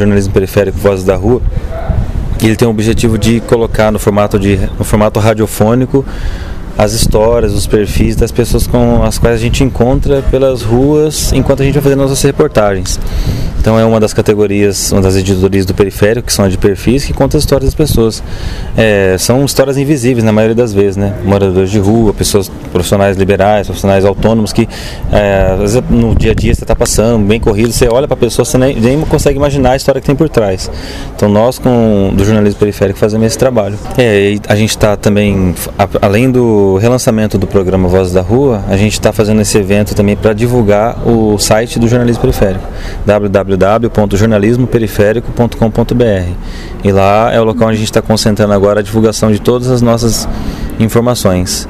jornalismo periférico Vozes da Rua, ele tem o objetivo de colocar no formato, de, no formato radiofônico as histórias, os perfis das pessoas com as quais a gente encontra pelas ruas enquanto a gente vai fazendo nossas reportagens. Então é uma das categorias, uma das editorias do periférico, que são de perfis, que conta as histórias das pessoas. É, são histórias invisíveis na maioria das vezes, né? Moradores de rua, pessoas profissionais liberais, profissionais autônomos que é, às vezes no dia a dia você está passando, bem corrido, você olha para a pessoa, você nem, nem, consegue imaginar a história que tem por trás. Então nós com do jornalismo periférico fazemos esse trabalho. É, a gente está também, além do relançamento do programa Voz da Rua, a gente está fazendo esse evento também para divulgar o site do jornalismo periférico, www www.jornalismoperiférico.com.br. E lá é o local onde a gente está concentrando agora a divulgação de todas as nossas informações.